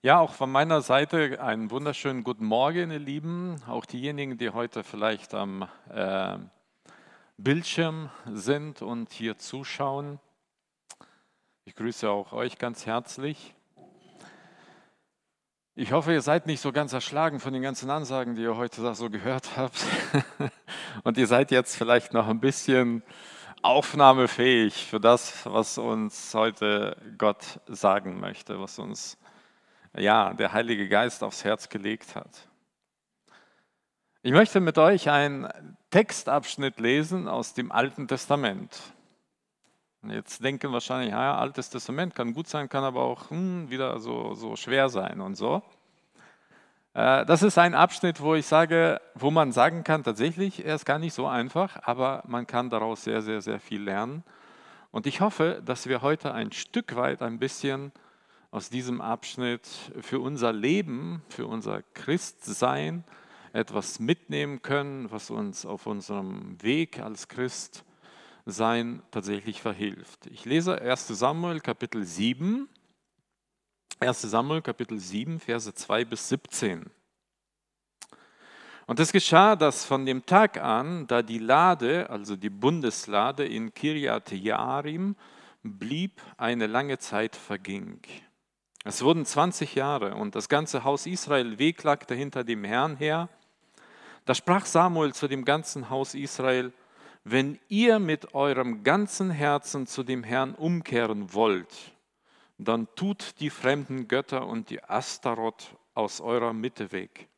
Ja, auch von meiner Seite einen wunderschönen guten Morgen, ihr Lieben. Auch diejenigen, die heute vielleicht am äh, Bildschirm sind und hier zuschauen. Ich grüße auch euch ganz herzlich. Ich hoffe, ihr seid nicht so ganz erschlagen von den ganzen Ansagen, die ihr heute so gehört habt. Und ihr seid jetzt vielleicht noch ein bisschen aufnahmefähig für das, was uns heute Gott sagen möchte, was uns ja, der Heilige Geist aufs Herz gelegt hat. Ich möchte mit euch einen Textabschnitt lesen aus dem Alten Testament. Jetzt denken wahrscheinlich, ja, Altes Testament kann gut sein, kann aber auch hm, wieder so, so schwer sein und so. Äh, das ist ein Abschnitt, wo ich sage, wo man sagen kann, tatsächlich, er ist gar nicht so einfach, aber man kann daraus sehr, sehr, sehr viel lernen. Und ich hoffe, dass wir heute ein Stück weit ein bisschen aus diesem Abschnitt für unser Leben, für unser Christsein etwas mitnehmen können, was uns auf unserem Weg als Christ sein tatsächlich verhilft. Ich lese 1 Samuel Kapitel 7, 1 Samuel Kapitel 7, Verse 2 bis 17. Und es geschah, dass von dem Tag an, da die Lade, also die Bundeslade in Kirjat Jearim blieb, eine lange Zeit verging. Es wurden 20 Jahre und das ganze Haus Israel wehklagte hinter dem Herrn her. Da sprach Samuel zu dem ganzen Haus Israel, wenn ihr mit eurem ganzen Herzen zu dem Herrn umkehren wollt, dann tut die fremden Götter und die Astaroth aus eurer Mitte weg.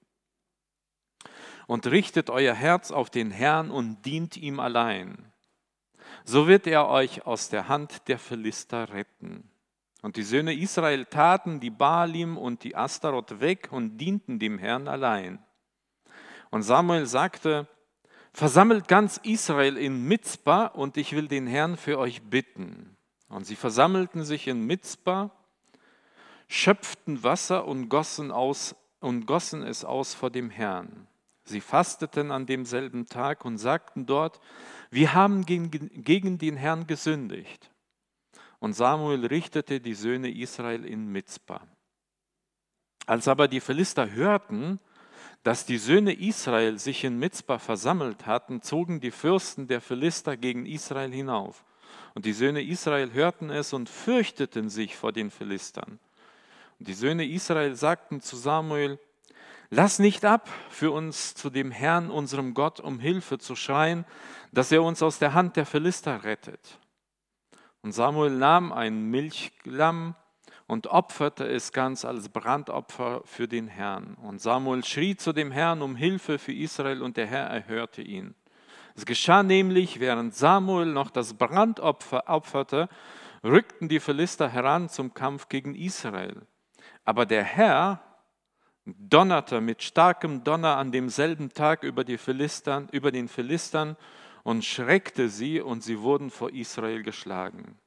Und richtet euer Herz auf den Herrn und dient ihm allein. So wird er euch aus der Hand der Philister retten. Und die Söhne Israel taten die Baalim und die Astaroth weg und dienten dem Herrn allein. Und Samuel sagte, versammelt ganz Israel in Mitzbah und ich will den Herrn für euch bitten. Und sie versammelten sich in Mitzbah, schöpften Wasser und gossen, aus, und gossen es aus vor dem Herrn. Sie fasteten an demselben Tag und sagten dort, wir haben gegen, gegen den Herrn gesündigt. Und Samuel richtete die Söhne Israel in Mitzbah. Als aber die Philister hörten, dass die Söhne Israel sich in Mitzbah versammelt hatten, zogen die Fürsten der Philister gegen Israel hinauf. Und die Söhne Israel hörten es und fürchteten sich vor den Philistern. Und die Söhne Israel sagten zu Samuel, Lass nicht ab, für uns zu dem Herrn, unserem Gott, um Hilfe zu schreien, dass er uns aus der Hand der Philister rettet. Und Samuel nahm ein Milchlamm und opferte es ganz als Brandopfer für den Herrn. Und Samuel schrie zu dem Herrn um Hilfe für Israel und der Herr erhörte ihn. Es geschah nämlich, während Samuel noch das Brandopfer opferte, rückten die Philister heran zum Kampf gegen Israel. Aber der Herr donnerte mit starkem Donner an demselben Tag über, die Philistern, über den Philistern und schreckte sie und sie wurden vor Israel geschlagen.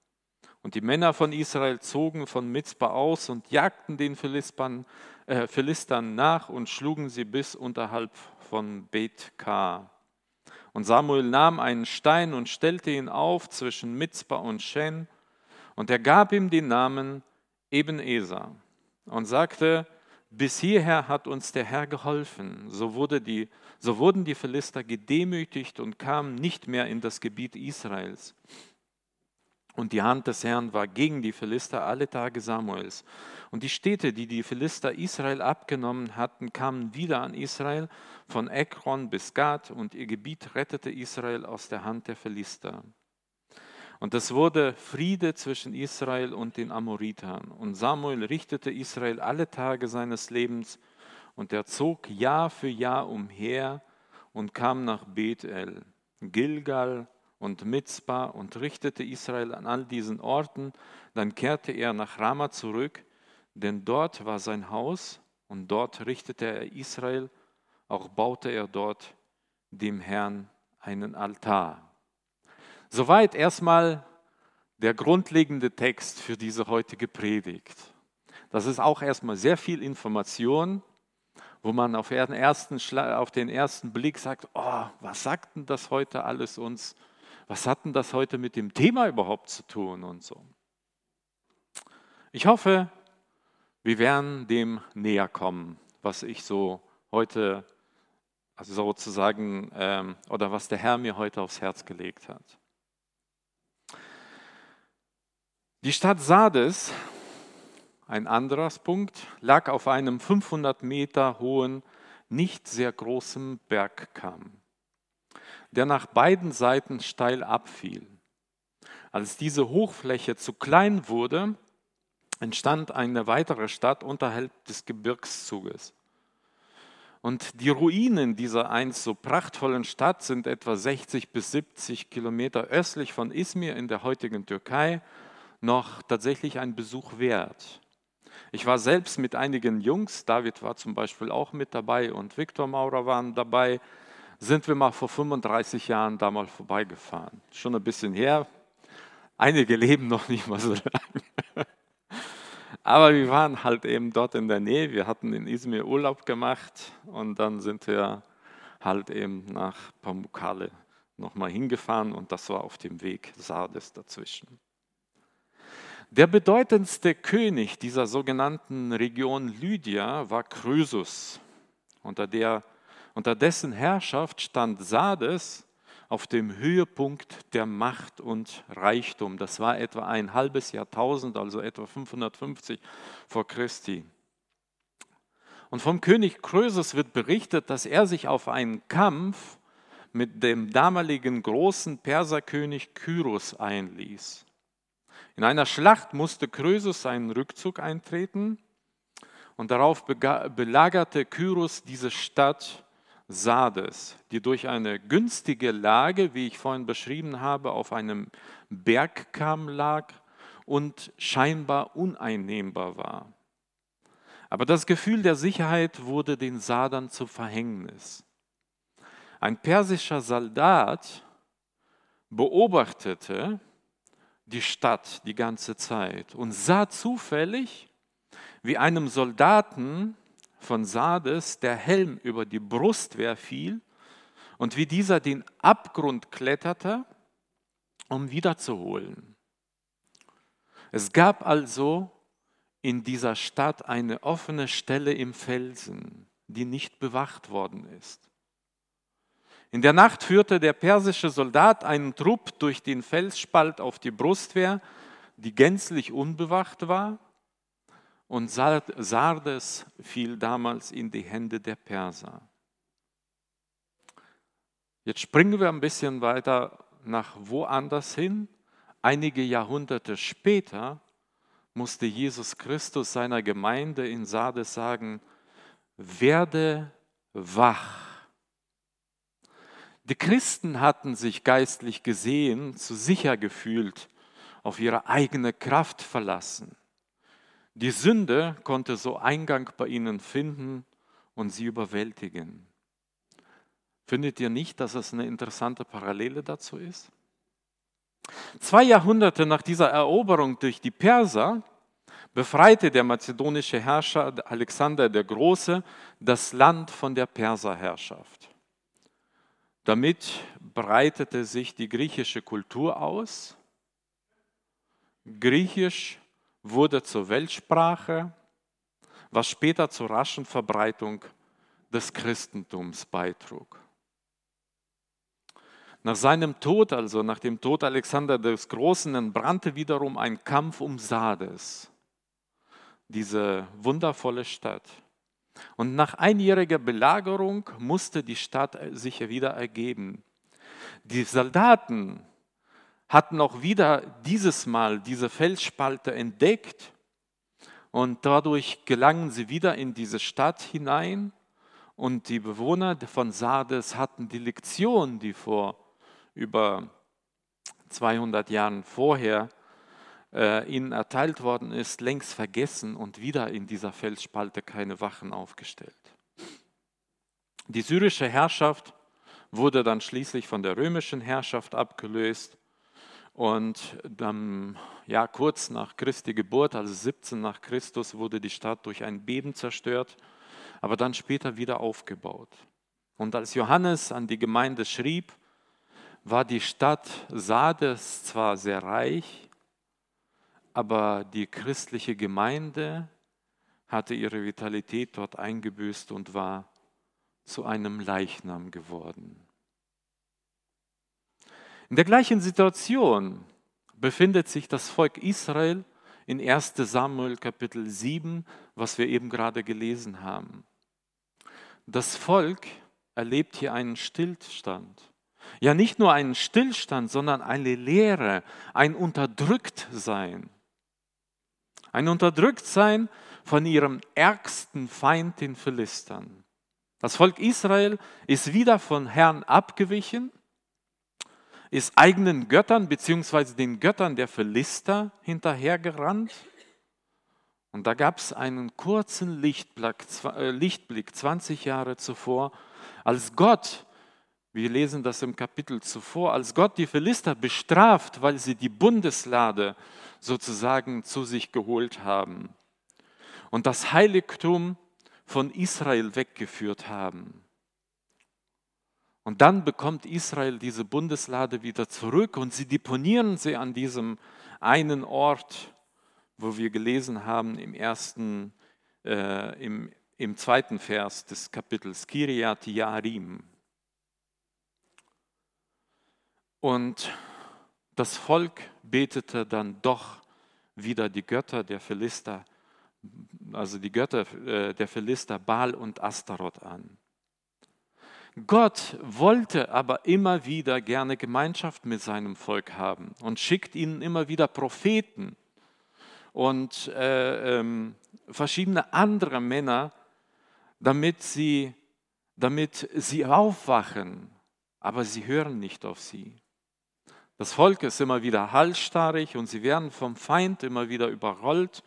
Und die Männer von Israel zogen von Mitzbah aus und jagten den Philistern, äh, Philistern nach und schlugen sie bis unterhalb von Bet-Ka. Und Samuel nahm einen Stein und stellte ihn auf zwischen Mitzbah und Shen, und er gab ihm den Namen Ebenezer und sagte, bis hierher hat uns der Herr geholfen. So, wurde die, so wurden die Philister gedemütigt und kamen nicht mehr in das Gebiet Israels. Und die Hand des Herrn war gegen die Philister alle Tage Samuels. Und die Städte, die die Philister Israel abgenommen hatten, kamen wieder an Israel, von Ekron bis Gad, und ihr Gebiet rettete Israel aus der Hand der Philister. Und es wurde Friede zwischen Israel und den Amoritern. Und Samuel richtete Israel alle Tage seines Lebens und er zog Jahr für Jahr umher und kam nach Bethel, Gilgal und Mitzbah und richtete Israel an all diesen Orten. Dann kehrte er nach Rama zurück, denn dort war sein Haus und dort richtete er Israel, auch baute er dort dem Herrn einen Altar. Soweit erstmal der grundlegende Text für diese heutige Predigt. Das ist auch erstmal sehr viel Information, wo man auf den ersten, auf den ersten Blick sagt, oh, was sagt denn das heute alles uns? Was hat denn das heute mit dem Thema überhaupt zu tun und so? Ich hoffe, Wir werden dem näher kommen, was ich so heute, also sozusagen, ähm, oder was der Herr mir heute aufs Herz gelegt hat. Die Stadt Sardes, ein anderer Punkt, lag auf einem 500 Meter hohen, nicht sehr großen Bergkamm, der nach beiden Seiten steil abfiel. Als diese Hochfläche zu klein wurde, entstand eine weitere Stadt unterhalb des Gebirgszuges. Und die Ruinen dieser einst so prachtvollen Stadt sind etwa 60 bis 70 Kilometer östlich von Izmir in der heutigen Türkei noch tatsächlich ein Besuch wert. Ich war selbst mit einigen Jungs, David war zum Beispiel auch mit dabei und Viktor Maurer waren dabei, sind wir mal vor 35 Jahren da mal vorbeigefahren. Schon ein bisschen her. Einige leben noch nicht mal so lange. Aber wir waren halt eben dort in der Nähe. Wir hatten in Izmir Urlaub gemacht und dann sind wir halt eben nach Pamukkale nochmal hingefahren und das war auf dem Weg Sardes dazwischen. Der bedeutendste König dieser sogenannten Region Lydia war Krösus. Unter, der, unter dessen Herrschaft stand Sardes auf dem Höhepunkt der Macht und Reichtum. Das war etwa ein halbes Jahrtausend, also etwa 550 vor Christi. Und vom König Krösus wird berichtet, dass er sich auf einen Kampf mit dem damaligen großen Perserkönig Kyros einließ. In einer Schlacht musste Krösus seinen Rückzug eintreten und darauf belagerte Kyros diese Stadt Sardes, die durch eine günstige Lage, wie ich vorhin beschrieben habe, auf einem Bergkamm lag und scheinbar uneinnehmbar war. Aber das Gefühl der Sicherheit wurde den Sadern zu Verhängnis. Ein persischer Soldat beobachtete, die Stadt die ganze Zeit und sah zufällig, wie einem Soldaten von Sardes der Helm über die Brustwehr fiel und wie dieser den Abgrund kletterte, um wiederzuholen. Es gab also in dieser Stadt eine offene Stelle im Felsen, die nicht bewacht worden ist. In der Nacht führte der persische Soldat einen Trupp durch den Felsspalt auf die Brustwehr, die gänzlich unbewacht war, und Sardes fiel damals in die Hände der Perser. Jetzt springen wir ein bisschen weiter nach woanders hin. Einige Jahrhunderte später musste Jesus Christus seiner Gemeinde in Sardes sagen, werde wach die Christen hatten sich geistlich gesehen zu sicher gefühlt, auf ihre eigene Kraft verlassen. Die Sünde konnte so Eingang bei ihnen finden und sie überwältigen. Findet ihr nicht, dass es eine interessante Parallele dazu ist? Zwei Jahrhunderte nach dieser Eroberung durch die Perser befreite der mazedonische Herrscher Alexander der Große das Land von der Perserherrschaft. Damit breitete sich die griechische Kultur aus. Griechisch wurde zur Weltsprache, was später zur raschen Verbreitung des Christentums beitrug. Nach seinem Tod, also nach dem Tod Alexander des Großen, entbrannte wiederum ein Kampf um Sardes, diese wundervolle Stadt. Und nach einjähriger Belagerung musste die Stadt sich wieder ergeben. Die Soldaten hatten auch wieder dieses Mal diese Felsspalte entdeckt und dadurch gelangen sie wieder in diese Stadt hinein und die Bewohner von Sardes hatten die Lektion, die vor über 200 Jahren vorher äh, ihnen erteilt worden ist, längst vergessen und wieder in dieser Felsspalte keine Wachen aufgestellt. Die syrische Herrschaft wurde dann schließlich von der römischen Herrschaft abgelöst und dann, ja, kurz nach Christi Geburt, also 17 nach Christus, wurde die Stadt durch ein Beben zerstört, aber dann später wieder aufgebaut. Und als Johannes an die Gemeinde schrieb, war die Stadt Sardes zwar sehr reich, aber die christliche Gemeinde hatte ihre Vitalität dort eingebüßt und war zu einem Leichnam geworden. In der gleichen Situation befindet sich das Volk Israel in 1 Samuel Kapitel 7, was wir eben gerade gelesen haben. Das Volk erlebt hier einen Stillstand. Ja, nicht nur einen Stillstand, sondern eine Leere, ein Unterdrücktsein. Ein Unterdrücktsein von ihrem ärgsten Feind, den Philistern. Das Volk Israel ist wieder von Herrn abgewichen, ist eigenen Göttern bzw. den Göttern der Philister hinterhergerannt. Und da gab es einen kurzen Lichtblick, äh, Lichtblick 20 Jahre zuvor, als Gott wir lesen das im Kapitel zuvor, als Gott die Philister bestraft, weil sie die Bundeslade sozusagen zu sich geholt haben und das Heiligtum von Israel weggeführt haben. Und dann bekommt Israel diese Bundeslade wieder zurück und sie deponieren sie an diesem einen Ort, wo wir gelesen haben im ersten, äh, im, im zweiten Vers des Kapitels, Kiriat Yarim. Und das Volk betete dann doch wieder die Götter der Philister, also die Götter äh, der Philister Baal und Astaroth an. Gott wollte aber immer wieder gerne Gemeinschaft mit seinem Volk haben und schickt ihnen immer wieder Propheten und äh, ähm, verschiedene andere Männer, damit sie, damit sie aufwachen, aber sie hören nicht auf sie. Das Volk ist immer wieder halsstarrig und sie werden vom Feind immer wieder überrollt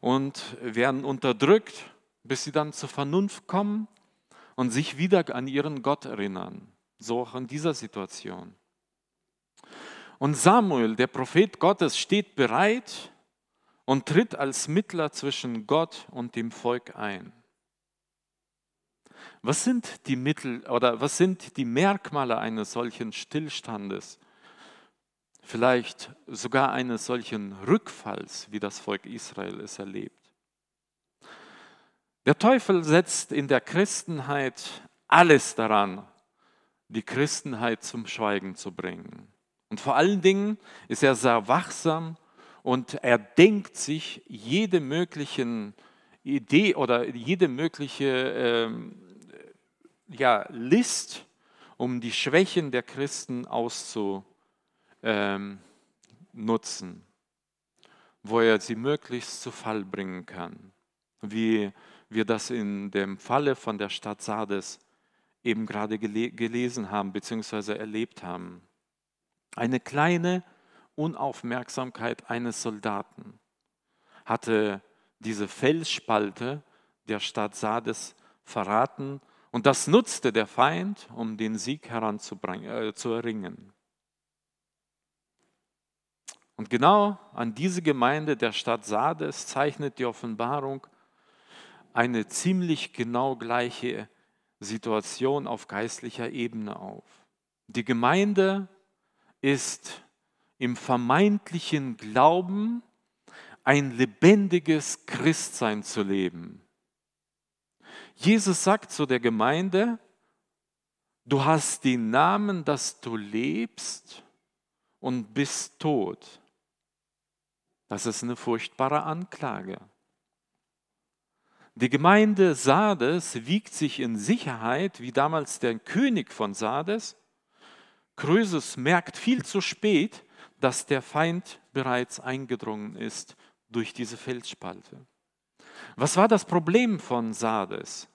und werden unterdrückt, bis sie dann zur Vernunft kommen und sich wieder an ihren Gott erinnern. So auch in dieser Situation. Und Samuel, der Prophet Gottes, steht bereit und tritt als Mittler zwischen Gott und dem Volk ein. Was sind die Mittel oder was sind die Merkmale eines solchen Stillstandes? Vielleicht sogar eines solchen Rückfalls, wie das Volk Israel es erlebt. Der Teufel setzt in der Christenheit alles daran, die Christenheit zum Schweigen zu bringen. Und vor allen Dingen ist er sehr wachsam und er denkt sich jede mögliche Idee oder jede mögliche ähm, ja, List, um die Schwächen der Christen auszuprobieren ähm, nutzen, wo er sie möglichst zu Fall bringen kann. Wie wir das in dem Falle von der Stadt Sardes eben gerade gele gelesen haben bzw. erlebt haben. Eine kleine Unaufmerksamkeit eines Soldaten hatte diese Felsspalte der Stadt Sardes verraten und das nutzte der Feind, um den Sieg heranzubringen, äh, zu erringen. Und genau an diese Gemeinde der Stadt Sardes zeichnet die Offenbarung eine ziemlich genau gleiche Situation auf geistlicher Ebene auf. Die Gemeinde ist im vermeintlichen Glauben ein lebendiges Christsein zu leben. Jesus sagt zu der Gemeinde, du hast den Namen, dass du lebst und bist tot. Das ist eine furchtbare Anklage. Die Gemeinde Sardes wiegt sich in Sicherheit, wie damals der König von Sardes. Krösus merkt viel zu spät, dass der Feind bereits eingedrungen ist durch diese Felsspalte. Was war das Problem von Sardes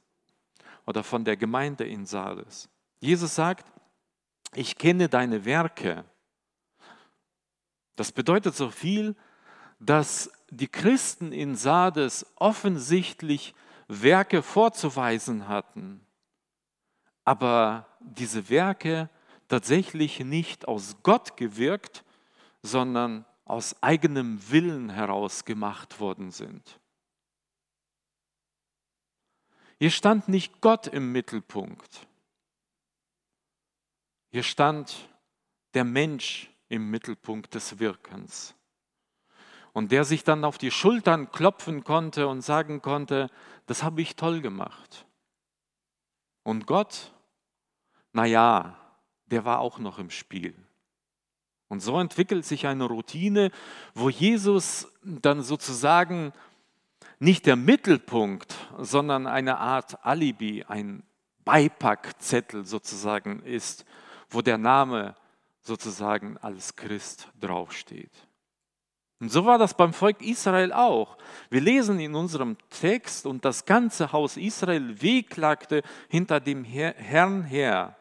oder von der Gemeinde in Sardes? Jesus sagt, ich kenne deine Werke. Das bedeutet so viel, dass die Christen in Sardes offensichtlich Werke vorzuweisen hatten, aber diese Werke tatsächlich nicht aus Gott gewirkt, sondern aus eigenem Willen heraus gemacht worden sind. Hier stand nicht Gott im Mittelpunkt. Hier stand der Mensch im Mittelpunkt des Wirkens. Und der sich dann auf die Schultern klopfen konnte und sagen konnte, das habe ich toll gemacht. Und Gott, naja, der war auch noch im Spiel. Und so entwickelt sich eine Routine, wo Jesus dann sozusagen nicht der Mittelpunkt, sondern eine Art Alibi, ein Beipackzettel sozusagen ist, wo der Name sozusagen als Christ draufsteht. Und so war das beim Volk Israel auch. Wir lesen in unserem Text, und das ganze Haus Israel wehklagte hinter dem Herrn her.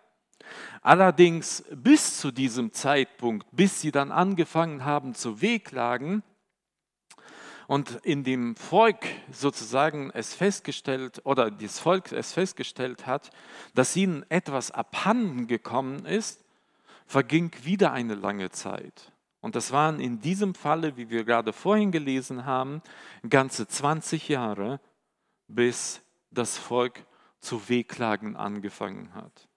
Allerdings bis zu diesem Zeitpunkt, bis sie dann angefangen haben zu wehklagen und in dem Volk sozusagen es festgestellt oder das Volk es festgestellt hat, dass ihnen etwas abhanden gekommen ist, verging wieder eine lange Zeit. Und das waren in diesem Falle, wie wir gerade vorhin gelesen haben, ganze 20 Jahre, bis das Volk zu Wehklagen angefangen hat.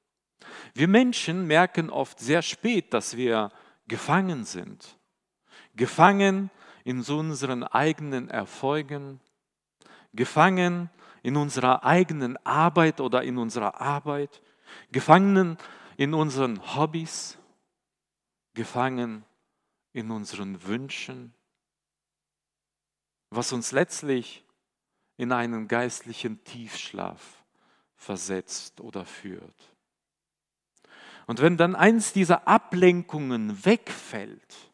Wir Menschen merken oft sehr spät, dass wir gefangen sind. Gefangen in unseren eigenen Erfolgen, gefangen in unserer eigenen Arbeit oder in unserer Arbeit, gefangen in unseren Hobbys, gefangen in unseren Wünschen, was uns letztlich in einen geistlichen Tiefschlaf versetzt oder führt. Und wenn dann eins dieser Ablenkungen wegfällt,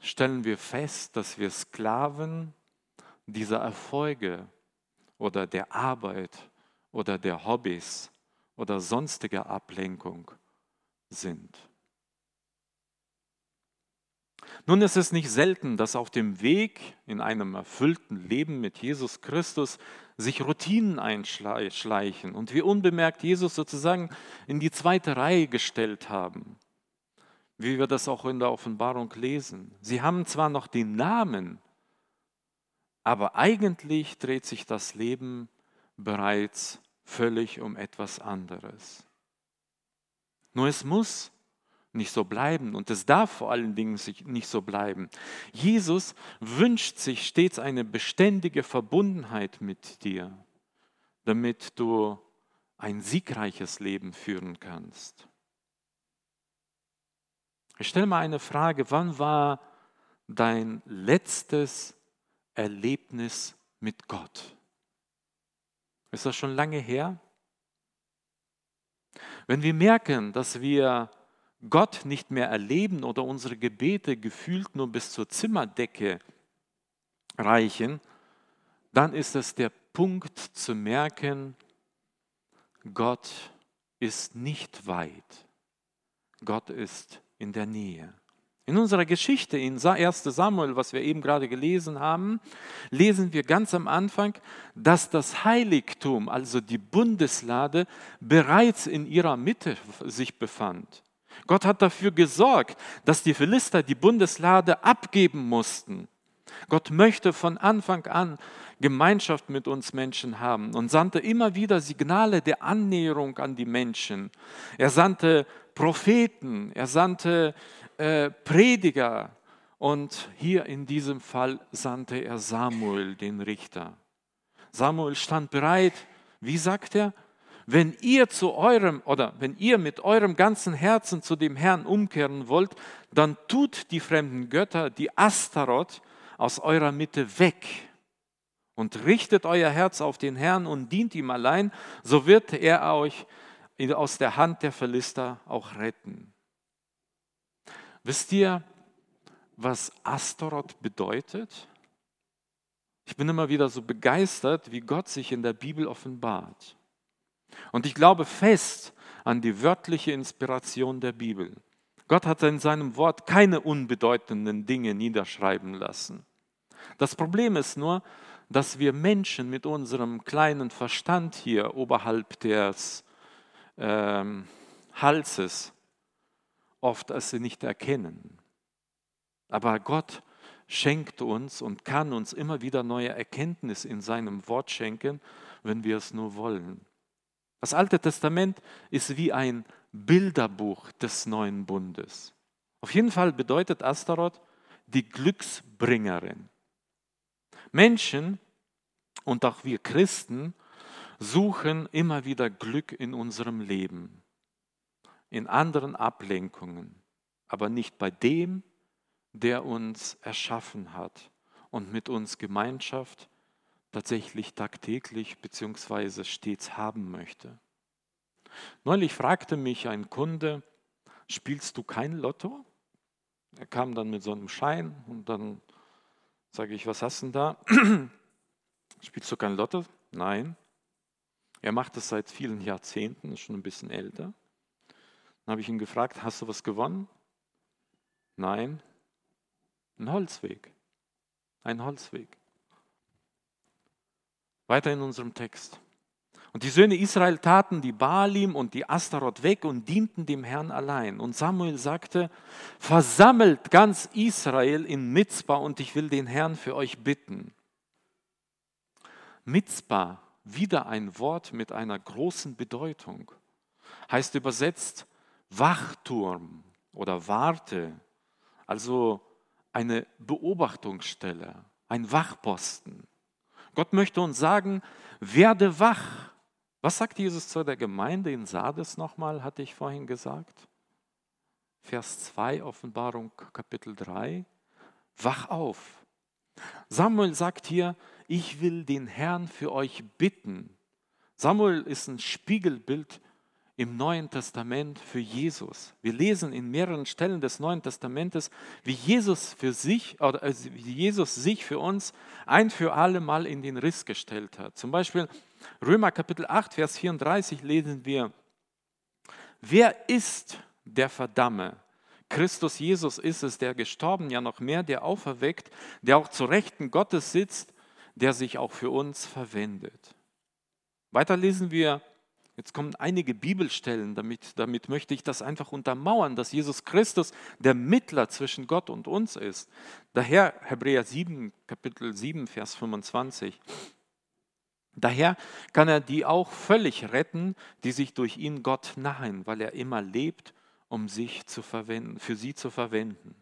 stellen wir fest, dass wir Sklaven dieser Erfolge oder der Arbeit oder der Hobbys oder sonstiger Ablenkung sind. Nun ist es nicht selten, dass auf dem Weg in einem erfüllten Leben mit Jesus Christus sich Routinen einschleichen und wir unbemerkt Jesus sozusagen in die zweite Reihe gestellt haben, wie wir das auch in der Offenbarung lesen. Sie haben zwar noch den Namen, aber eigentlich dreht sich das Leben bereits völlig um etwas anderes. Nur es muss nicht so bleiben und es darf vor allen Dingen nicht so bleiben. Jesus wünscht sich stets eine beständige Verbundenheit mit dir, damit du ein siegreiches Leben führen kannst. Ich stelle mal eine Frage, wann war dein letztes Erlebnis mit Gott? Ist das schon lange her? Wenn wir merken, dass wir Gott nicht mehr erleben oder unsere Gebete gefühlt nur bis zur Zimmerdecke reichen, dann ist es der Punkt zu merken, Gott ist nicht weit. Gott ist in der Nähe. In unserer Geschichte in 1 Samuel, was wir eben gerade gelesen haben, lesen wir ganz am Anfang, dass das Heiligtum, also die Bundeslade, bereits in ihrer Mitte sich befand. Gott hat dafür gesorgt, dass die Philister die Bundeslade abgeben mussten. Gott möchte von Anfang an Gemeinschaft mit uns Menschen haben und sandte immer wieder Signale der Annäherung an die Menschen. Er sandte Propheten, er sandte äh, Prediger und hier in diesem Fall sandte er Samuel, den Richter. Samuel stand bereit, wie sagt er, wenn ihr zu eurem oder wenn ihr mit eurem ganzen Herzen zu dem Herrn umkehren wollt, dann tut die fremden Götter, die Astaroth, aus eurer Mitte weg und richtet euer Herz auf den Herrn und dient ihm allein, so wird er euch aus der Hand der Philister auch retten. Wisst ihr, was Astaroth bedeutet? Ich bin immer wieder so begeistert, wie Gott sich in der Bibel offenbart. Und ich glaube fest an die wörtliche Inspiration der Bibel. Gott hat in seinem Wort keine unbedeutenden Dinge niederschreiben lassen. Das Problem ist nur, dass wir Menschen mit unserem kleinen Verstand hier oberhalb des ähm, Halses oft es nicht erkennen. Aber Gott schenkt uns und kann uns immer wieder neue Erkenntnis in seinem Wort schenken, wenn wir es nur wollen. Das Alte Testament ist wie ein Bilderbuch des neuen Bundes. Auf jeden Fall bedeutet Astaroth die Glücksbringerin. Menschen und auch wir Christen suchen immer wieder Glück in unserem Leben, in anderen Ablenkungen, aber nicht bei dem, der uns erschaffen hat und mit uns Gemeinschaft tatsächlich tagtäglich bzw. stets haben möchte. Neulich fragte mich ein Kunde, spielst du kein Lotto? Er kam dann mit so einem Schein und dann sage ich, was hast du denn da? Spielst du kein Lotto? Nein. Er macht das seit vielen Jahrzehnten, ist schon ein bisschen älter. Dann habe ich ihn gefragt, hast du was gewonnen? Nein. Ein Holzweg. Ein Holzweg. Weiter in unserem Text. Und die Söhne Israel taten die Baalim und die Astaroth weg und dienten dem Herrn allein. Und Samuel sagte, versammelt ganz Israel in Mitzbah und ich will den Herrn für euch bitten. Mitzbah, wieder ein Wort mit einer großen Bedeutung, heißt übersetzt Wachturm oder Warte, also eine Beobachtungsstelle, ein Wachposten. Gott möchte uns sagen, werde wach. Was sagt Jesus zu der Gemeinde in Sardes nochmal, hatte ich vorhin gesagt? Vers 2, Offenbarung Kapitel 3. Wach auf. Samuel sagt hier, ich will den Herrn für euch bitten. Samuel ist ein Spiegelbild im Neuen Testament für Jesus. Wir lesen in mehreren Stellen des Neuen Testamentes, wie Jesus für sich oder also wie Jesus sich für uns ein für alle Mal in den Riss gestellt hat. Zum Beispiel Römer Kapitel 8, Vers 34 lesen wir: Wer ist der Verdamme? Christus Jesus ist es, der gestorben, ja noch mehr, der auferweckt, der auch zu Rechten Gottes sitzt, der sich auch für uns verwendet. Weiter lesen wir Jetzt kommen einige Bibelstellen, damit, damit möchte ich das einfach untermauern, dass Jesus Christus der Mittler zwischen Gott und uns ist. Daher Hebräer 7, Kapitel 7, Vers 25. Daher kann er die auch völlig retten, die sich durch ihn Gott nahen, weil er immer lebt, um sich zu verwenden, für sie zu verwenden.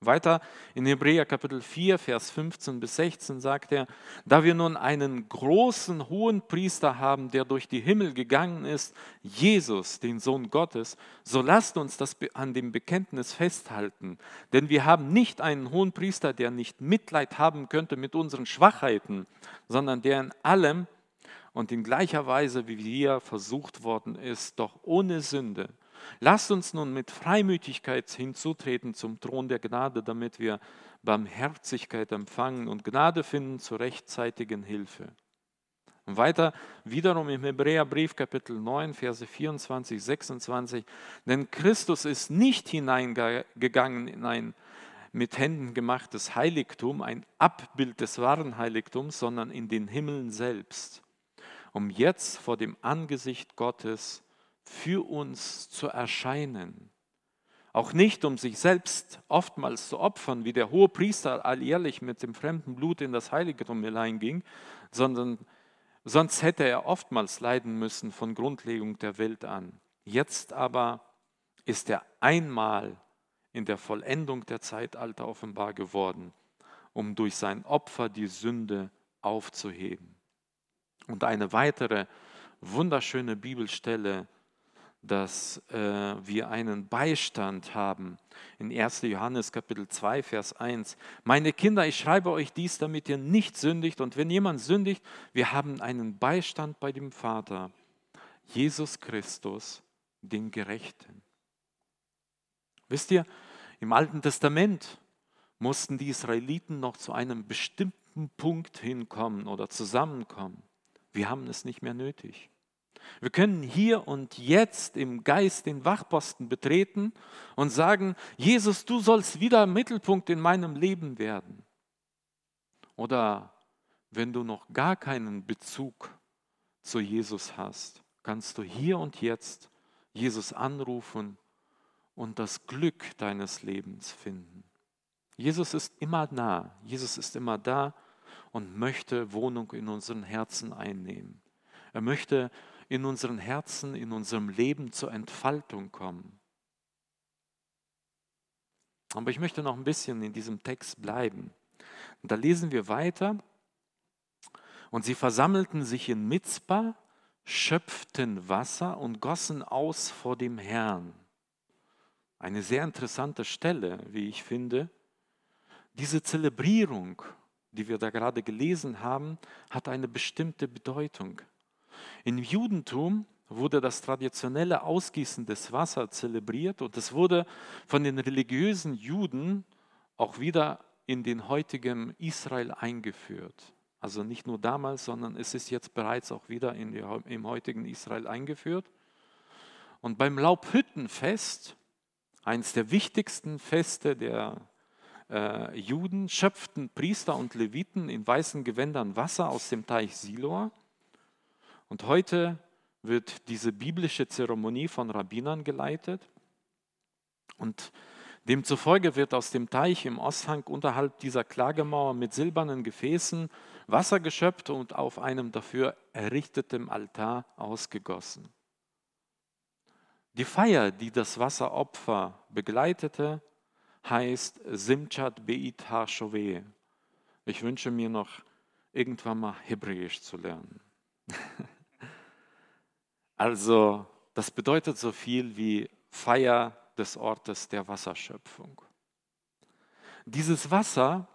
Weiter in Hebräer Kapitel 4, Vers 15 bis 16 sagt er, da wir nun einen großen hohen Priester haben, der durch die Himmel gegangen ist, Jesus, den Sohn Gottes, so lasst uns das an dem Bekenntnis festhalten. Denn wir haben nicht einen hohen Priester, der nicht Mitleid haben könnte mit unseren Schwachheiten, sondern der in allem und in gleicher Weise wie wir versucht worden ist, doch ohne Sünde. Lasst uns nun mit Freimütigkeit hinzutreten zum Thron der Gnade, damit wir Barmherzigkeit empfangen und Gnade finden zur rechtzeitigen Hilfe. Und weiter wiederum im Hebräerbrief Kapitel 9, Verse 24, 26. Denn Christus ist nicht hineingegangen in ein mit Händen gemachtes Heiligtum, ein Abbild des wahren Heiligtums, sondern in den Himmeln selbst, um jetzt vor dem Angesicht Gottes für uns zu erscheinen. Auch nicht, um sich selbst oftmals zu opfern, wie der hohe Priester alljährlich mit dem fremden Blut in das Heiligtum hineinging, sondern sonst hätte er oftmals leiden müssen von Grundlegung der Welt an. Jetzt aber ist er einmal in der Vollendung der Zeitalter offenbar geworden, um durch sein Opfer die Sünde aufzuheben. Und eine weitere wunderschöne Bibelstelle dass äh, wir einen Beistand haben. In 1. Johannes Kapitel 2, Vers 1. Meine Kinder, ich schreibe euch dies, damit ihr nicht sündigt. Und wenn jemand sündigt, wir haben einen Beistand bei dem Vater, Jesus Christus, den Gerechten. Wisst ihr, im Alten Testament mussten die Israeliten noch zu einem bestimmten Punkt hinkommen oder zusammenkommen. Wir haben es nicht mehr nötig. Wir können hier und jetzt im Geist den Wachposten betreten und sagen, Jesus, du sollst wieder Mittelpunkt in meinem Leben werden. Oder wenn du noch gar keinen Bezug zu Jesus hast, kannst du hier und jetzt Jesus anrufen und das Glück deines Lebens finden. Jesus ist immer nah, Jesus ist immer da und möchte Wohnung in unseren Herzen einnehmen. Er möchte in unseren Herzen, in unserem Leben zur Entfaltung kommen. Aber ich möchte noch ein bisschen in diesem Text bleiben. Und da lesen wir weiter. Und sie versammelten sich in Mitzbah, schöpften Wasser und gossen aus vor dem Herrn. Eine sehr interessante Stelle, wie ich finde. Diese Zelebrierung, die wir da gerade gelesen haben, hat eine bestimmte Bedeutung. Im Judentum wurde das traditionelle Ausgießen des Wassers zelebriert und es wurde von den religiösen Juden auch wieder in den heutigen Israel eingeführt. Also nicht nur damals, sondern es ist jetzt bereits auch wieder in die, im heutigen Israel eingeführt. Und beim Laubhüttenfest, eines der wichtigsten Feste der äh, Juden, schöpften Priester und Leviten in weißen Gewändern Wasser aus dem Teich Siloa. Und heute wird diese biblische Zeremonie von Rabbinern geleitet. Und demzufolge wird aus dem Teich im Osthang unterhalb dieser Klagemauer mit silbernen Gefäßen Wasser geschöpft und auf einem dafür errichteten Altar ausgegossen. Die Feier, die das Wasseropfer begleitete, heißt Simchat Beit HaShoveh. Ich wünsche mir noch irgendwann mal Hebräisch zu lernen. Also das bedeutet so viel wie Feier des Ortes der Wasserschöpfung. Dieses Wasser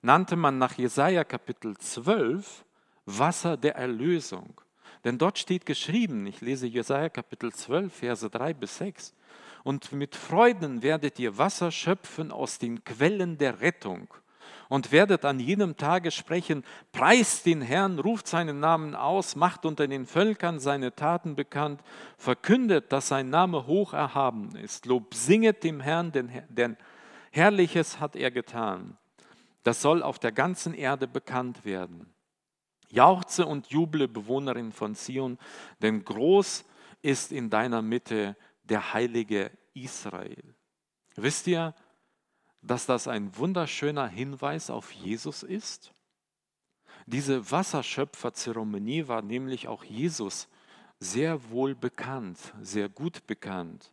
nannte man nach Jesaja Kapitel 12 Wasser der Erlösung. Denn dort steht geschrieben, ich lese Jesaja Kapitel 12, Verse 3 bis 6, und mit Freuden werdet ihr Wasser schöpfen aus den Quellen der Rettung und werdet an jenem Tage sprechen, preist den Herrn, ruft seinen Namen aus, macht unter den Völkern seine Taten bekannt, verkündet, dass sein Name hoch erhaben ist. Lob singet dem Herrn, denn, Herrliches hat er getan. Das soll auf der ganzen Erde bekannt werden. Jauchze und juble, Bewohnerin von Zion, denn groß ist in deiner Mitte der Heilige Israel. Wisst ihr, dass das ein wunderschöner Hinweis auf Jesus ist? Diese Wasserschöpferzeremonie war nämlich auch Jesus sehr wohl bekannt, sehr gut bekannt.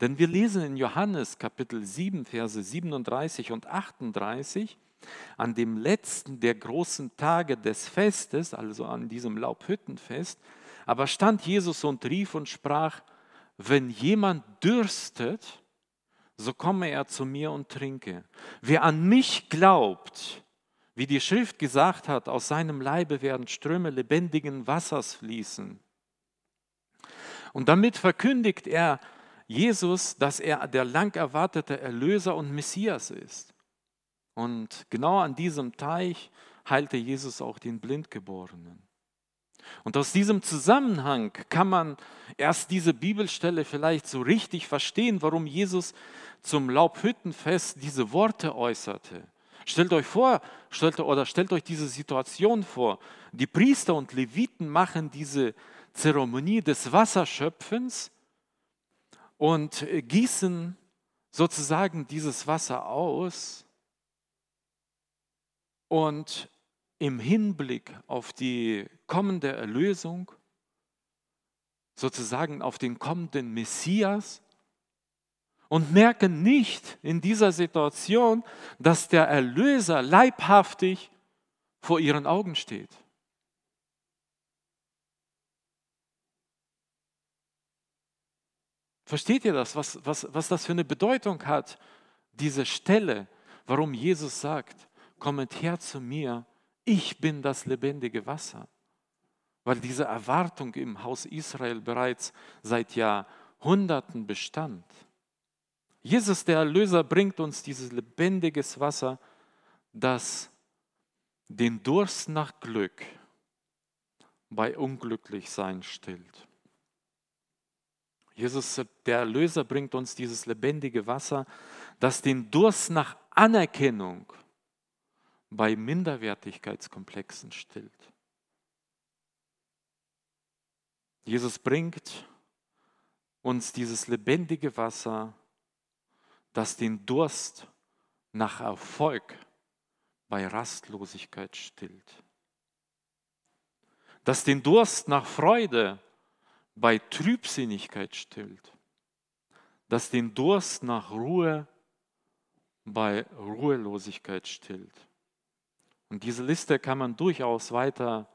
Denn wir lesen in Johannes Kapitel 7, Verse 37 und 38, an dem letzten der großen Tage des Festes, also an diesem Laubhüttenfest, aber stand Jesus und rief und sprach, wenn jemand dürstet, so komme er zu mir und trinke. Wer an mich glaubt, wie die Schrift gesagt hat, aus seinem Leibe werden Ströme lebendigen Wassers fließen. Und damit verkündigt er Jesus, dass er der lang erwartete Erlöser und Messias ist. Und genau an diesem Teich heilte Jesus auch den Blindgeborenen. Und aus diesem Zusammenhang kann man erst diese Bibelstelle vielleicht so richtig verstehen, warum Jesus zum Laubhüttenfest diese Worte äußerte. Stellt euch vor, stellt, oder stellt euch diese Situation vor. Die Priester und Leviten machen diese Zeremonie des Wasserschöpfens und gießen sozusagen dieses Wasser aus. Und im Hinblick auf die kommende Erlösung, sozusagen auf den kommenden Messias, und merken nicht in dieser Situation, dass der Erlöser leibhaftig vor ihren Augen steht. Versteht ihr das, was, was, was das für eine Bedeutung hat, diese Stelle, warum Jesus sagt, kommet her zu mir, ich bin das lebendige Wasser. Weil diese Erwartung im Haus Israel bereits seit Jahrhunderten bestand. Jesus, der Erlöser, bringt uns dieses lebendiges Wasser, das den Durst nach Glück bei Unglücklichsein stillt. Jesus, der Erlöser, bringt uns dieses lebendige Wasser, das den Durst nach Anerkennung bei Minderwertigkeitskomplexen stillt. Jesus bringt uns dieses lebendige Wasser, das den Durst nach Erfolg bei Rastlosigkeit stillt, das den Durst nach Freude bei Trübsinnigkeit stillt, das den Durst nach Ruhe bei Ruhelosigkeit stillt. Und diese Liste kann man durchaus weiter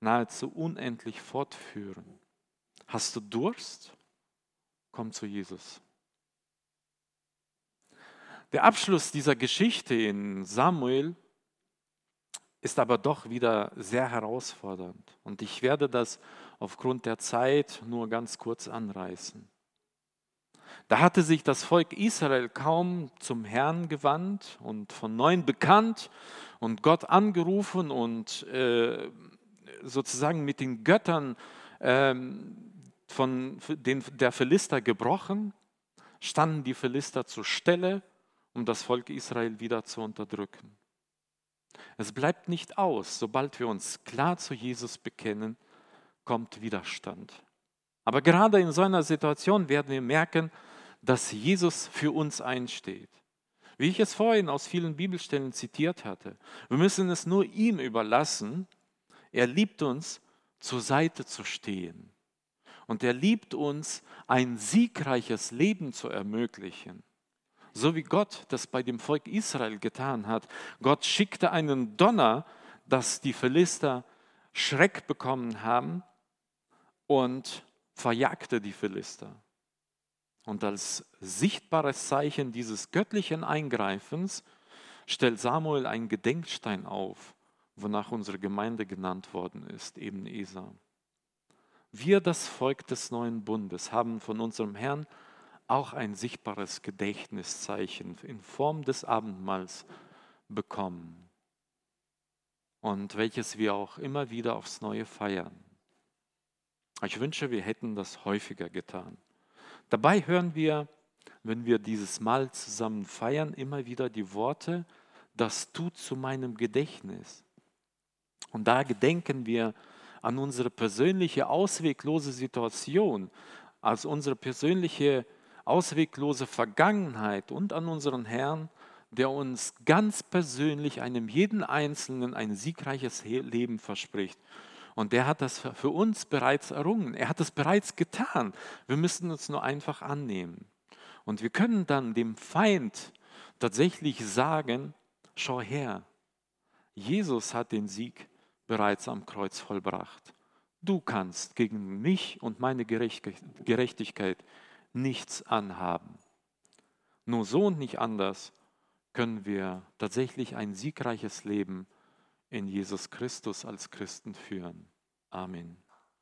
nahezu unendlich fortführen. Hast du Durst? Komm zu Jesus. Der Abschluss dieser Geschichte in Samuel ist aber doch wieder sehr herausfordernd. Und ich werde das aufgrund der Zeit nur ganz kurz anreißen. Da hatte sich das Volk Israel kaum zum Herrn gewandt und von neuem bekannt und Gott angerufen und äh, sozusagen mit den Göttern äh, von den, der Philister gebrochen, standen die Philister zur Stelle, um das Volk Israel wieder zu unterdrücken. Es bleibt nicht aus, sobald wir uns klar zu Jesus bekennen, kommt Widerstand. Aber gerade in so einer Situation werden wir merken, dass Jesus für uns einsteht. Wie ich es vorhin aus vielen Bibelstellen zitiert hatte. Wir müssen es nur ihm überlassen. Er liebt uns, zur Seite zu stehen. Und er liebt uns, ein siegreiches Leben zu ermöglichen. So wie Gott das bei dem Volk Israel getan hat. Gott schickte einen Donner, dass die Philister Schreck bekommen haben und verjagte die Philister. Und als sichtbares Zeichen dieses göttlichen Eingreifens stellt Samuel einen Gedenkstein auf, wonach unsere Gemeinde genannt worden ist, eben Esa. Wir, das Volk des neuen Bundes, haben von unserem Herrn auch ein sichtbares Gedächtniszeichen in Form des Abendmahls bekommen und welches wir auch immer wieder aufs Neue feiern. Ich wünsche, wir hätten das häufiger getan. Dabei hören wir, wenn wir dieses Mahl zusammen feiern, immer wieder die Worte, das tut zu meinem Gedächtnis. Und da gedenken wir an unsere persönliche ausweglose Situation, als unsere persönliche ausweglose Vergangenheit und an unseren Herrn, der uns ganz persönlich einem jeden Einzelnen ein siegreiches Leben verspricht. Und der hat das für uns bereits errungen. Er hat es bereits getan. Wir müssen uns nur einfach annehmen. Und wir können dann dem Feind tatsächlich sagen, schau her, Jesus hat den Sieg bereits am Kreuz vollbracht. Du kannst gegen mich und meine Gerechtigkeit nichts anhaben. Nur so und nicht anders können wir tatsächlich ein siegreiches Leben in Jesus Christus als Christen führen. Amen.